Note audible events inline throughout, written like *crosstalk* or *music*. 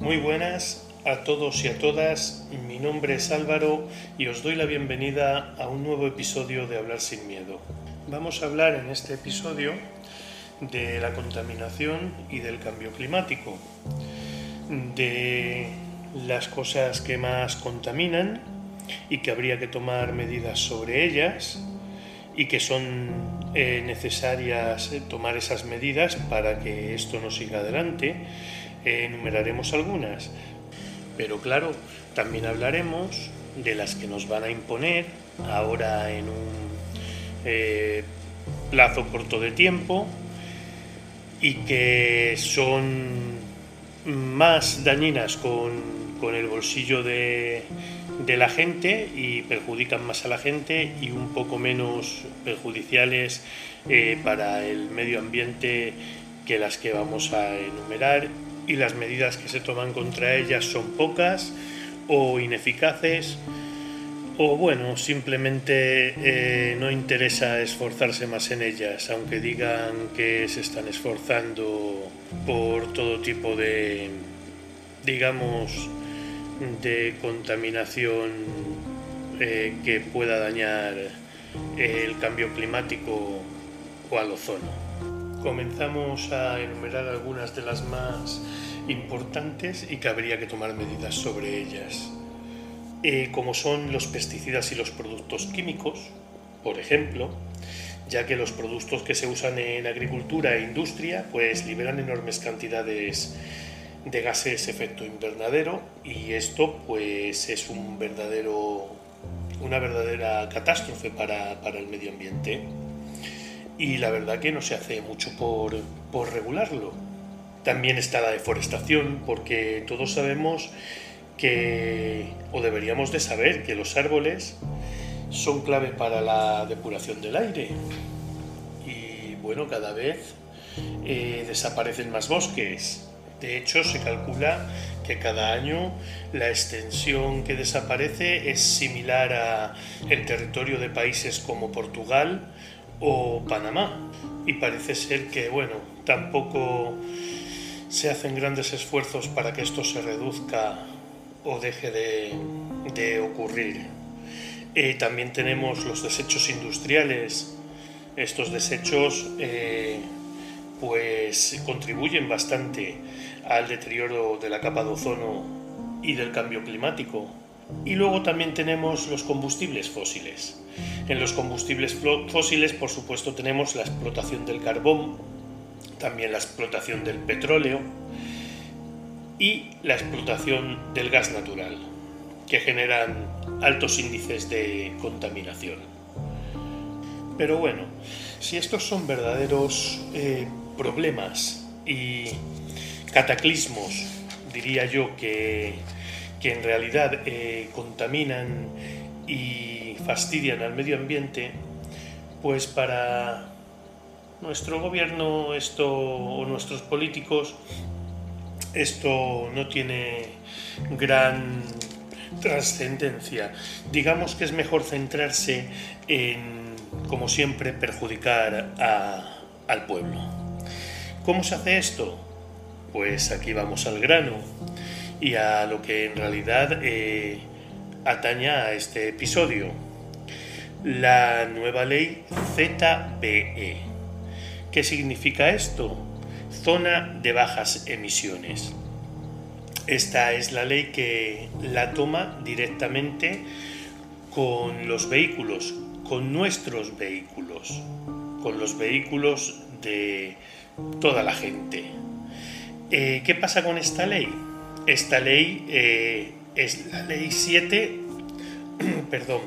Muy buenas a todos y a todas, mi nombre es Álvaro y os doy la bienvenida a un nuevo episodio de Hablar sin Miedo. Vamos a hablar en este episodio de la contaminación y del cambio climático, de las cosas que más contaminan y que habría que tomar medidas sobre ellas y que son eh, necesarias eh, tomar esas medidas para que esto no siga adelante. Eh, enumeraremos algunas, pero claro, también hablaremos de las que nos van a imponer ahora en un plazo corto de tiempo y que son más dañinas con, el bolsillo de, de la gente y perjudican más a la gente y un poco menos perjudiciales eh, para el medio ambiente que las que vamos a enumerar y las medidas que se toman contra ellas son pocas o ineficaces o bueno, simplemente eh, no interesa esforzarse más en ellas, aunque digan que se están esforzando por todo tipo de, digamos, de contaminación eh, que pueda dañar el cambio climático o al ozono. Comenzamos a enumerar algunas de las más importantes y que habría que tomar medidas sobre ellas. Eh, como son los pesticidas y los productos químicos, por ejemplo, ya que los productos que se usan en agricultura e industria pues liberan enormes cantidades de gases efecto invernadero y esto pues es un verdadero una verdadera catástrofe para, para el medio ambiente y la verdad que no se hace mucho por, por regularlo. También está la deforestación porque todos sabemos que, o deberíamos de saber, que los árboles son clave para la depuración del aire. Y bueno, cada vez eh, desaparecen más bosques. De hecho, se calcula que cada año la extensión que desaparece es similar a el territorio de países como Portugal o Panamá. Y parece ser que, bueno, tampoco se hacen grandes esfuerzos para que esto se reduzca o deje de, ocurrir. Eh, también tenemos los desechos industriales. Estos desechos eh, pues contribuyen bastante al deterioro de la capa de ozono y del cambio climático. Y luego también tenemos los combustibles fósiles. En los combustibles fósiles, por supuesto, tenemos la explotación del carbón, también la explotación del petróleo, y la explotación del gas natural, que generan altos índices de contaminación. Pero bueno, si estos son verdaderos eh, problemas y cataclismos, diría yo, que, en realidad eh, contaminan y fastidian al medio ambiente, pues para nuestro gobierno esto o nuestros políticos esto no tiene gran trascendencia. Digamos que es mejor centrarse en, como siempre, perjudicar al pueblo. ¿Cómo se hace esto? Pues aquí vamos al grano y a lo que en realidad eh, ataña a este episodio. La nueva ley ZBE. ¿Qué significa esto? Zona de bajas emisiones. Esta es la ley que la toma directamente con los vehículos, con nuestros vehículos, con los vehículos de toda la gente. Eh, ¿Qué pasa con esta ley? Esta ley eh, es la ley 7, *clears throat* perdón,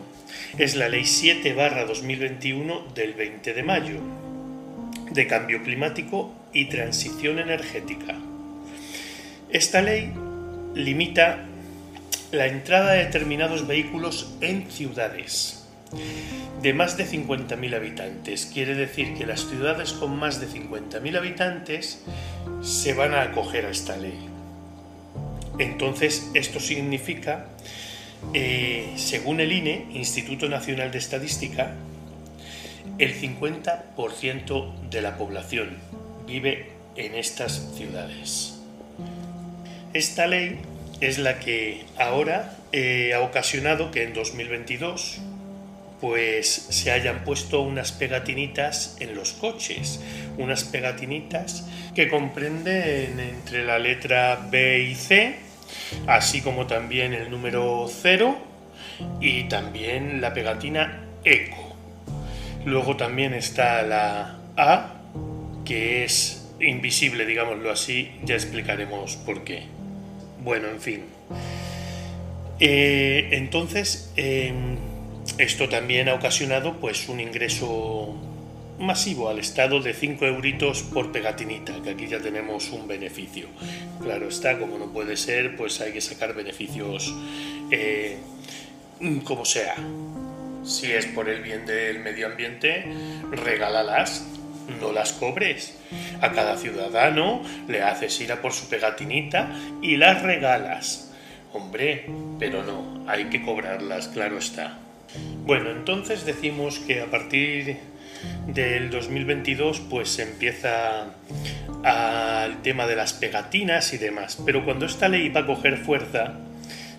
es la ley 7 barra 2021 del 20 de mayo de cambio climático y transición energética. Esta ley limita la entrada de determinados vehículos en ciudades de más de 50.000 habitantes. Quiere decir que las ciudades con más de 50.000 habitantes se van a acoger a esta ley. Entonces, esto significa, eh, según el INE, Instituto Nacional de Estadística, el 50% de la población vive en estas ciudades. Esta ley es la que ahora eh, ha ocasionado que en 2022 pues se hayan puesto unas pegatinitas en los coches, unas pegatinitas que comprenden entre la letra B y C, así como también el número 0 y también la pegatina ECO. Luego también está la A, que es invisible, digámoslo así, ya explicaremos por qué. Bueno, en fin. Eh, entonces, em, esto también ha ocasionado pues un ingreso masivo al Estado de 5 euritos por pegatinita, que aquí ya tenemos un beneficio. Claro está, como no puede ser, pues hay que sacar beneficios eh, como sea. Si es por el bien del medio ambiente, regálalas, no las cobres. A cada ciudadano le haces ir a por su pegatinita y las regalas. Hombre, pero no, hay que cobrarlas, claro está. Bueno, entonces decimos que a partir del 2022 pues empieza al tema de las pegatinas y demás. Pero cuando esta ley va a coger fuerza,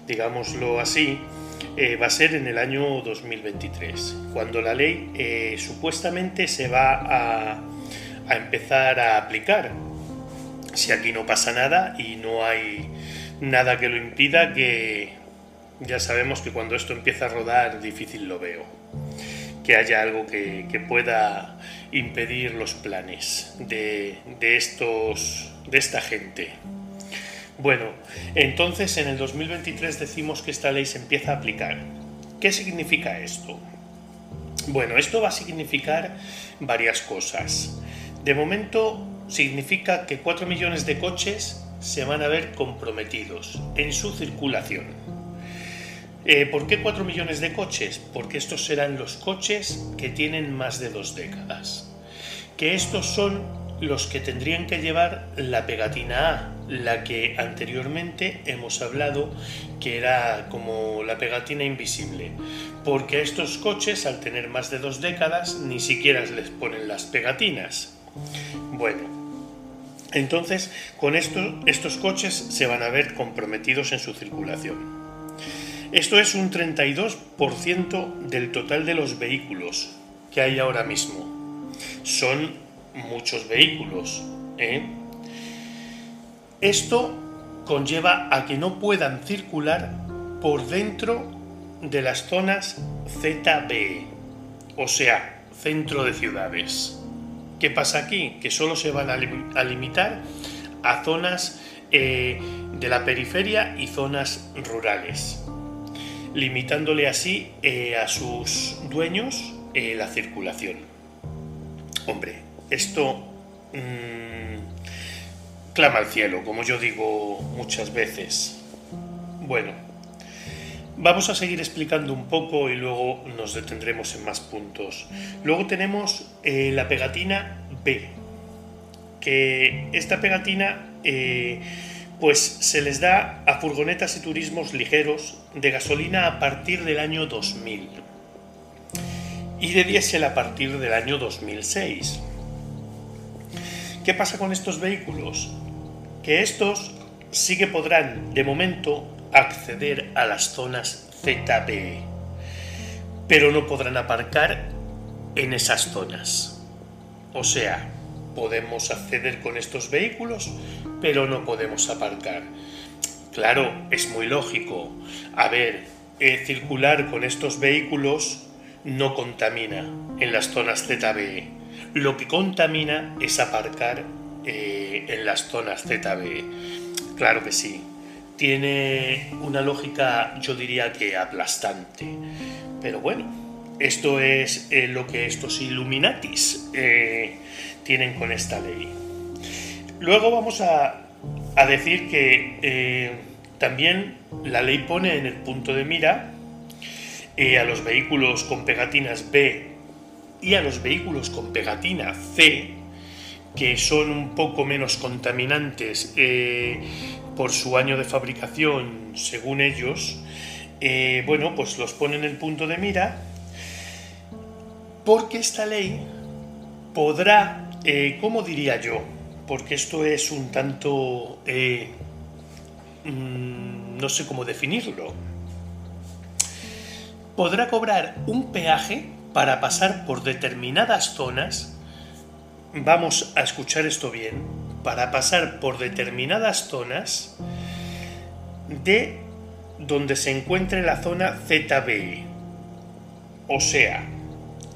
digámoslo así, eh, va a ser en el año 2023, cuando la ley eh, supuestamente se va a, a empezar a aplicar. Si aquí no pasa nada y no hay nada que lo impida, que ya sabemos que cuando esto empieza a rodar difícil lo veo. Que haya algo que, pueda impedir los planes de, estos, de esta gente. Bueno, entonces en el 2023 decimos que esta ley se empieza a aplicar. ¿Qué significa esto? Bueno, esto va a significar varias cosas. De momento significa que 4 millones de coches se van a ver comprometidos en su circulación. Eh, ¿Por qué 4 millones de coches? Porque estos serán los coches que tienen más de dos décadas. Que estos son los que tendrían que llevar la pegatina A, la que anteriormente hemos hablado que era como la pegatina invisible, porque a estos coches al tener más de dos décadas ni siquiera les ponen las pegatinas. Bueno, entonces con esto, estos coches se van a ver comprometidos en su circulación. Esto es un 32% del total de los vehículos que hay ahora mismo. Son muchos vehículos. ¿eh? Esto conlleva a que no puedan circular por dentro de las zonas ZBE, o sea, centro de ciudades. ¿Qué pasa aquí? Que solo se van a, limitar a zonas eh, de la periferia y zonas rurales limitándole así eh, a sus dueños eh, la circulación. Hombre, esto mm, clama al cielo, como yo digo muchas veces. Bueno, vamos a seguir explicando un poco y luego nos detendremos en más puntos. Luego tenemos eh, la pegatina B, que esta pegatina pues se les da a furgonetas y turismos ligeros de gasolina a partir del año 2000 y de diésel a partir del año 2006. ¿Qué pasa con estos vehículos? Que estos sí que podrán, de momento, acceder a las zonas ZBE, pero no podrán aparcar en esas zonas. O sea, podemos acceder con estos vehículos, pero no podemos aparcar. Claro, es muy lógico. A ver, eh, circular con estos vehículos no contamina en las zonas ZBE. Lo que contamina es aparcar eh, en las zonas ZBE. Claro que sí. Tiene una lógica, yo diría que aplastante. Pero bueno, esto es eh, lo que estos Illuminatis tienen con esta ley. Luego vamos a, decir que eh, también la ley pone en el punto de mira eh, a los vehículos con pegatinas B y a los vehículos con pegatina C, que son un poco menos contaminantes eh, por su año de fabricación, según ellos, bueno, pues los pone en el punto de mira porque esta ley podrá eh, ¿cómo diría yo? Porque esto es un tanto eh, mm, no sé cómo definirlo. Podrá cobrar un peaje para pasar por determinadas zonas, vamos a escuchar esto bien, para pasar por determinadas zonas de donde se encuentre la zona ZBE. O sea,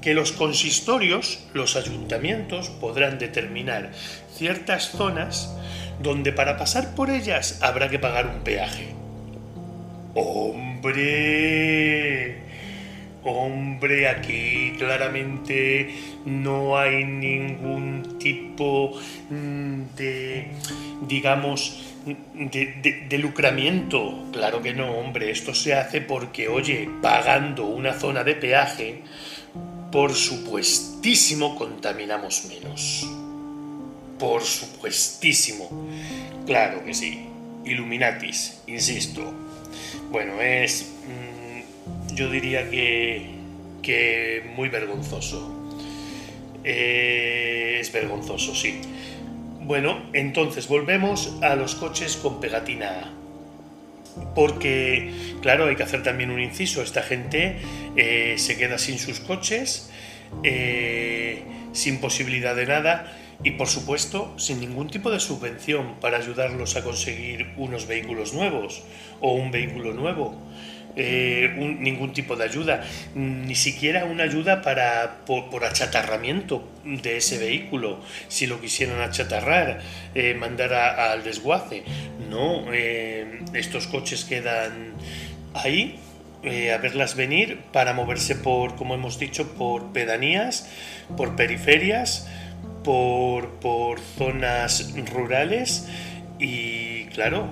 que los consistorios, los ayuntamientos, podrán determinar ciertas zonas donde para pasar por ellas habrá que pagar un peaje. ¡Hombre! Hombre, aquí claramente no hay ningún tipo de, digamos, de, lucramiento. Claro que no, hombre, esto se hace porque, oye, pagando una zona de peaje, por supuestísimo contaminamos menos. Por supuestísimo. Claro que sí. Illuminatis, insisto. Bueno, es... Mm, yo diría que... que muy vergonzoso. Eh, es vergonzoso, sí. Bueno, entonces volvemos a los coches con pegatina A. Porque, claro, hay que hacer también un inciso. Esta gente eh, se queda sin sus coches, eh, sin posibilidad de nada y, por supuesto, sin ningún tipo de subvención para ayudarlos a conseguir unos vehículos nuevos o un vehículo nuevo. Eh, ningún tipo de ayuda, ni siquiera una ayuda para, por, achatarramiento de ese vehículo, si lo quisieran achatarrar, eh, mandar al desguace. No, eh, estos coches quedan ahí a verlas venir para moverse por, como hemos dicho, por pedanías, por periferias, por, por zonas rurales y claro,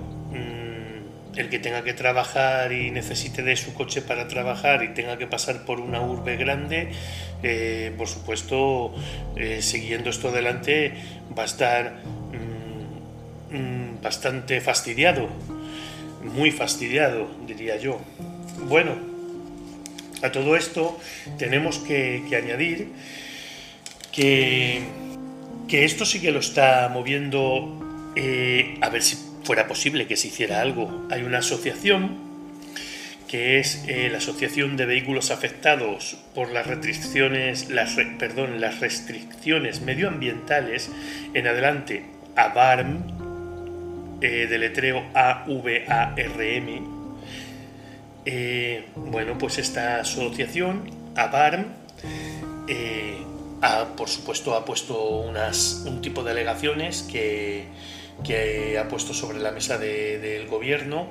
el que tenga que trabajar y necesite de su coche para trabajar y tenga que pasar por una urbe grande, eh, por supuesto, eh, siguiendo esto adelante, va a estar mm, mm, bastante fastidiado, muy fastidiado, diría yo. Bueno, a todo esto tenemos que, añadir que, que, esto sí que lo está moviendo, eh, a ver si fuera posible que se hiciera algo. Hay una asociación que es eh, la Asociación de Vehículos Afectados por las restricciones, las, perdón, las restricciones medioambientales, en adelante AVARM, eh, de letreo A-V-A-R-M. Eh, bueno, pues esta asociación, AVARM, por supuesto ha puesto un tipo de alegaciones que que ha puesto sobre la mesa del gobierno,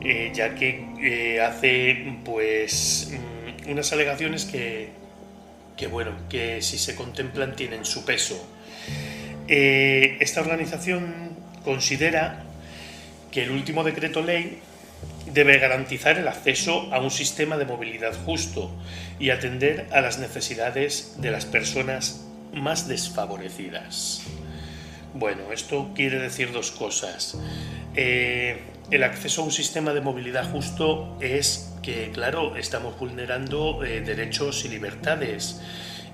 eh, ya que eh, hace pues mm, unas alegaciones que, que, bueno, que si se contemplan tienen su peso. Eh, esta organización considera que el último decreto ley debe garantizar el acceso a un sistema de movilidad justo y atender a las necesidades de las personas más desfavorecidas. Bueno, esto quiere decir dos cosas. Eh, el acceso a un sistema de movilidad justo es que, claro, estamos vulnerando eh, derechos y libertades.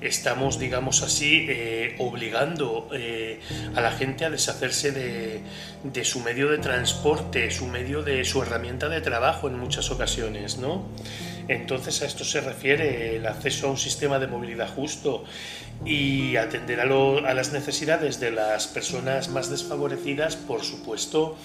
Estamos, digamos así, eh, obligando a la gente a deshacerse de, de, su medio de transporte, su medio de su herramienta de trabajo en muchas ocasiones, ¿no? Entonces a esto se refiere el acceso a un sistema de movilidad justo y atender a, las necesidades de las personas más desfavorecidas, por supuesto,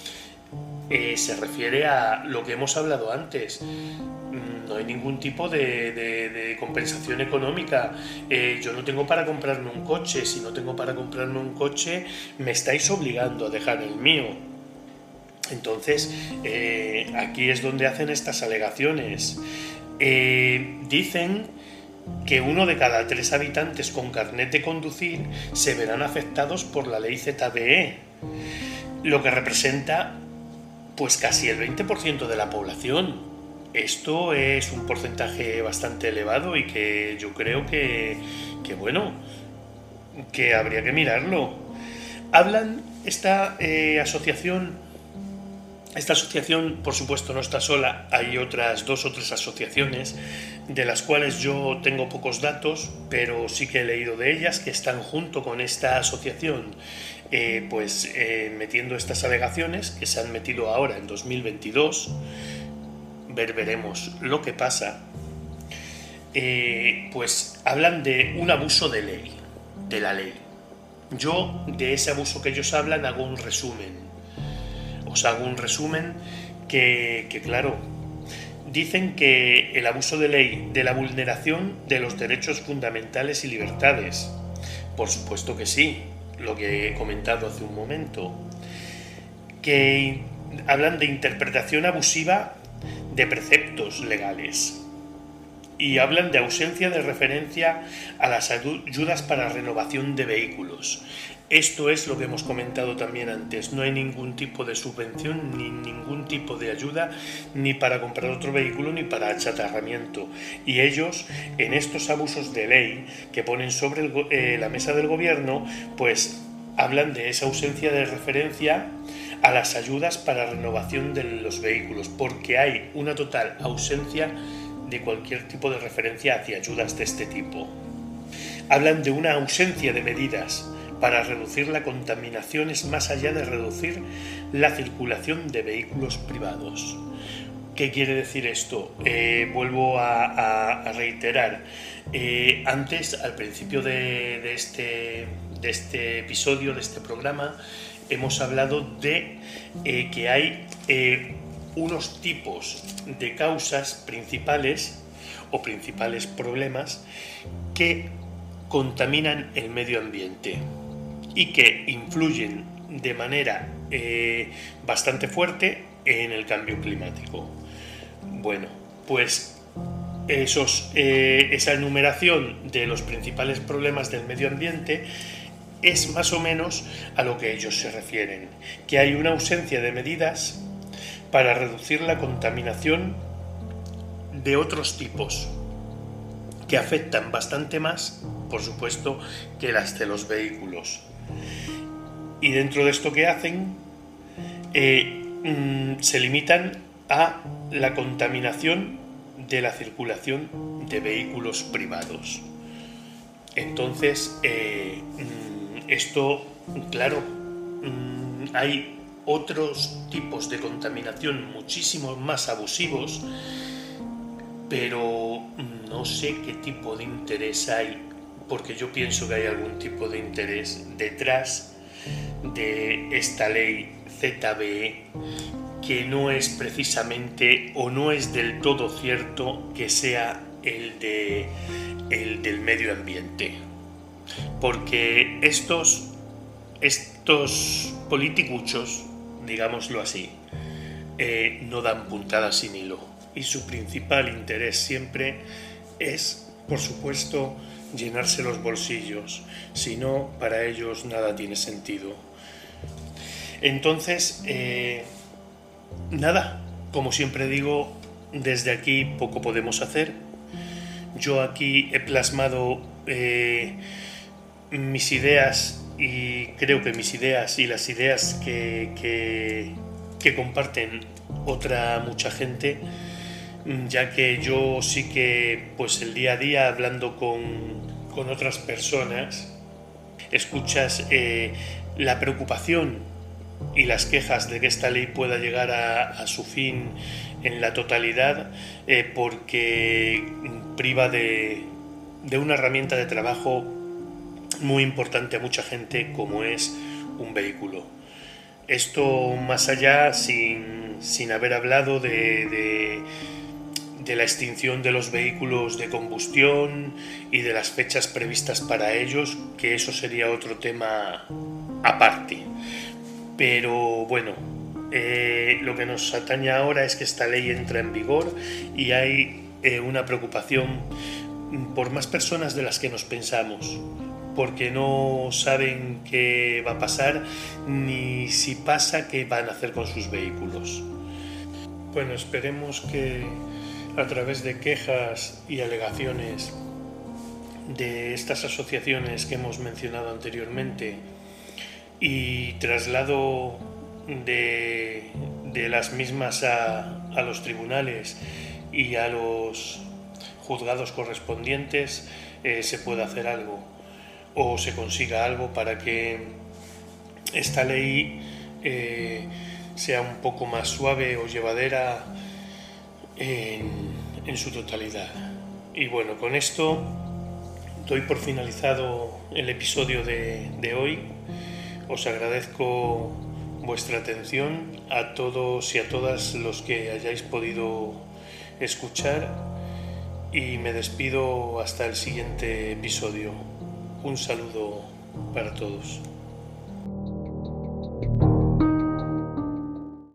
eh, se refiere a lo que hemos hablado antes. Mm, no hay ningún tipo de, compensación económica. Eh, yo no tengo para comprarme un coche. Si no tengo para comprarme un coche, me estáis obligando a dejar el mío. Entonces, eh, aquí es donde hacen estas alegaciones. Dicen que uno de cada tres habitantes con carnet de conducir se verán afectados por la ley ZBE, lo que representa pues casi el 20% de la población. Esto es un porcentaje bastante elevado y que yo creo que, que bueno, que habría que mirarlo. Hablan esta eh, asociación esta asociación, por supuesto, no está sola, hay otras dos o tres asociaciones de las cuales yo tengo pocos datos, pero sí que he leído de ellas que están junto con esta asociación eh, pues eh, metiendo estas alegaciones que se han metido ahora en 2022, ver, veremos lo que pasa, eh, pues hablan de un abuso de ley, de la ley. Yo de ese abuso que ellos hablan hago un resumen. Os hago un resumen que, que claro, dicen que el abuso de ley de la vulneración de los derechos fundamentales y libertades. Por supuesto que sí, lo que he comentado hace un momento. Que hablan de interpretación abusiva de preceptos legales y hablan de ausencia de referencia a las ayudas para renovación de vehículos. Esto es lo que hemos comentado también antes. No hay ningún tipo de subvención ni ningún tipo de ayuda ni para comprar otro vehículo ni para achatarramiento. Y ellos, en estos abusos de ley que ponen sobre eh, la mesa del gobierno, pues hablan de esa ausencia de referencia a las ayudas para renovación de los vehículos, porque hay una total ausencia de cualquier tipo de referencia hacia ayudas de este tipo. Hablan de una ausencia de medidas para reducir la contaminación es más allá de reducir la circulación de vehículos privados. ¿Qué quiere decir esto? Eh, vuelvo a, reiterar. Eh, antes, al principio de, este, de este episodio, de este programa, hemos hablado de eh, que hay unos tipos de causas principales o principales problemas que contaminan el medio ambiente y que influyen de manera eh, bastante fuerte en el cambio climático. Bueno, pues esos, eh, esa enumeración de los principales problemas del medio ambiente es más o menos a lo que ellos se refieren, que hay una ausencia de medidas para reducir la contaminación de otros tipos que afectan bastante más, por supuesto, que las de los vehículos. Y dentro de esto que hacen, eh, mm, se limitan a la contaminación de la circulación de vehículos privados. Entonces, eh, mm, esto, claro, mm, hay otros tipos de contaminación muchísimo más abusivos, pero no sé qué tipo de interés hay, porque yo pienso que hay algún tipo de interés detrás de esta ley ZBE que no es precisamente o no es del todo cierto que sea el, de, el del medio ambiente. Porque estos, estos politicuchos digámoslo así, eh, no dan puntadas sin hilo. Y su principal interés siempre es, por supuesto, llenarse los bolsillos. Si no, para ellos nada tiene sentido. Entonces, eh, nada, como siempre digo, desde aquí poco podemos hacer. Yo aquí he plasmado eh, mis ideas y creo que mis ideas y las ideas que, que, comparten otra mucha gente, ya que yo sí que pues el día a día hablando con, otras personas, escuchas eh, la preocupación y las quejas de que esta ley pueda llegar a, su fin en la totalidad eh, porque priva de, de una herramienta de trabajo muy importante a mucha gente como es un vehículo. Esto más allá, sin, haber hablado de, la extinción de los vehículos de combustión y de las fechas previstas para ellos, que eso sería otro tema aparte. Pero bueno, eh, lo que nos atañe ahora es que esta ley entra en vigor y hay eh, una preocupación por más personas de las que nos pensamos porque no saben qué va a pasar ni si pasa qué van a hacer con sus vehículos. Bueno, esperemos que a través de quejas y alegaciones de estas asociaciones que hemos mencionado anteriormente y traslado de, las mismas a, a los tribunales y a los juzgados correspondientes eh, se pueda hacer algo o se consiga algo para que esta ley eh, sea un poco más suave o llevadera en, su totalidad. Y bueno, con esto doy por finalizado el episodio de, de hoy. Os agradezco vuestra atención a todos y a todas los que hayáis podido escuchar y me despido hasta el siguiente episodio. Un saludo para todos.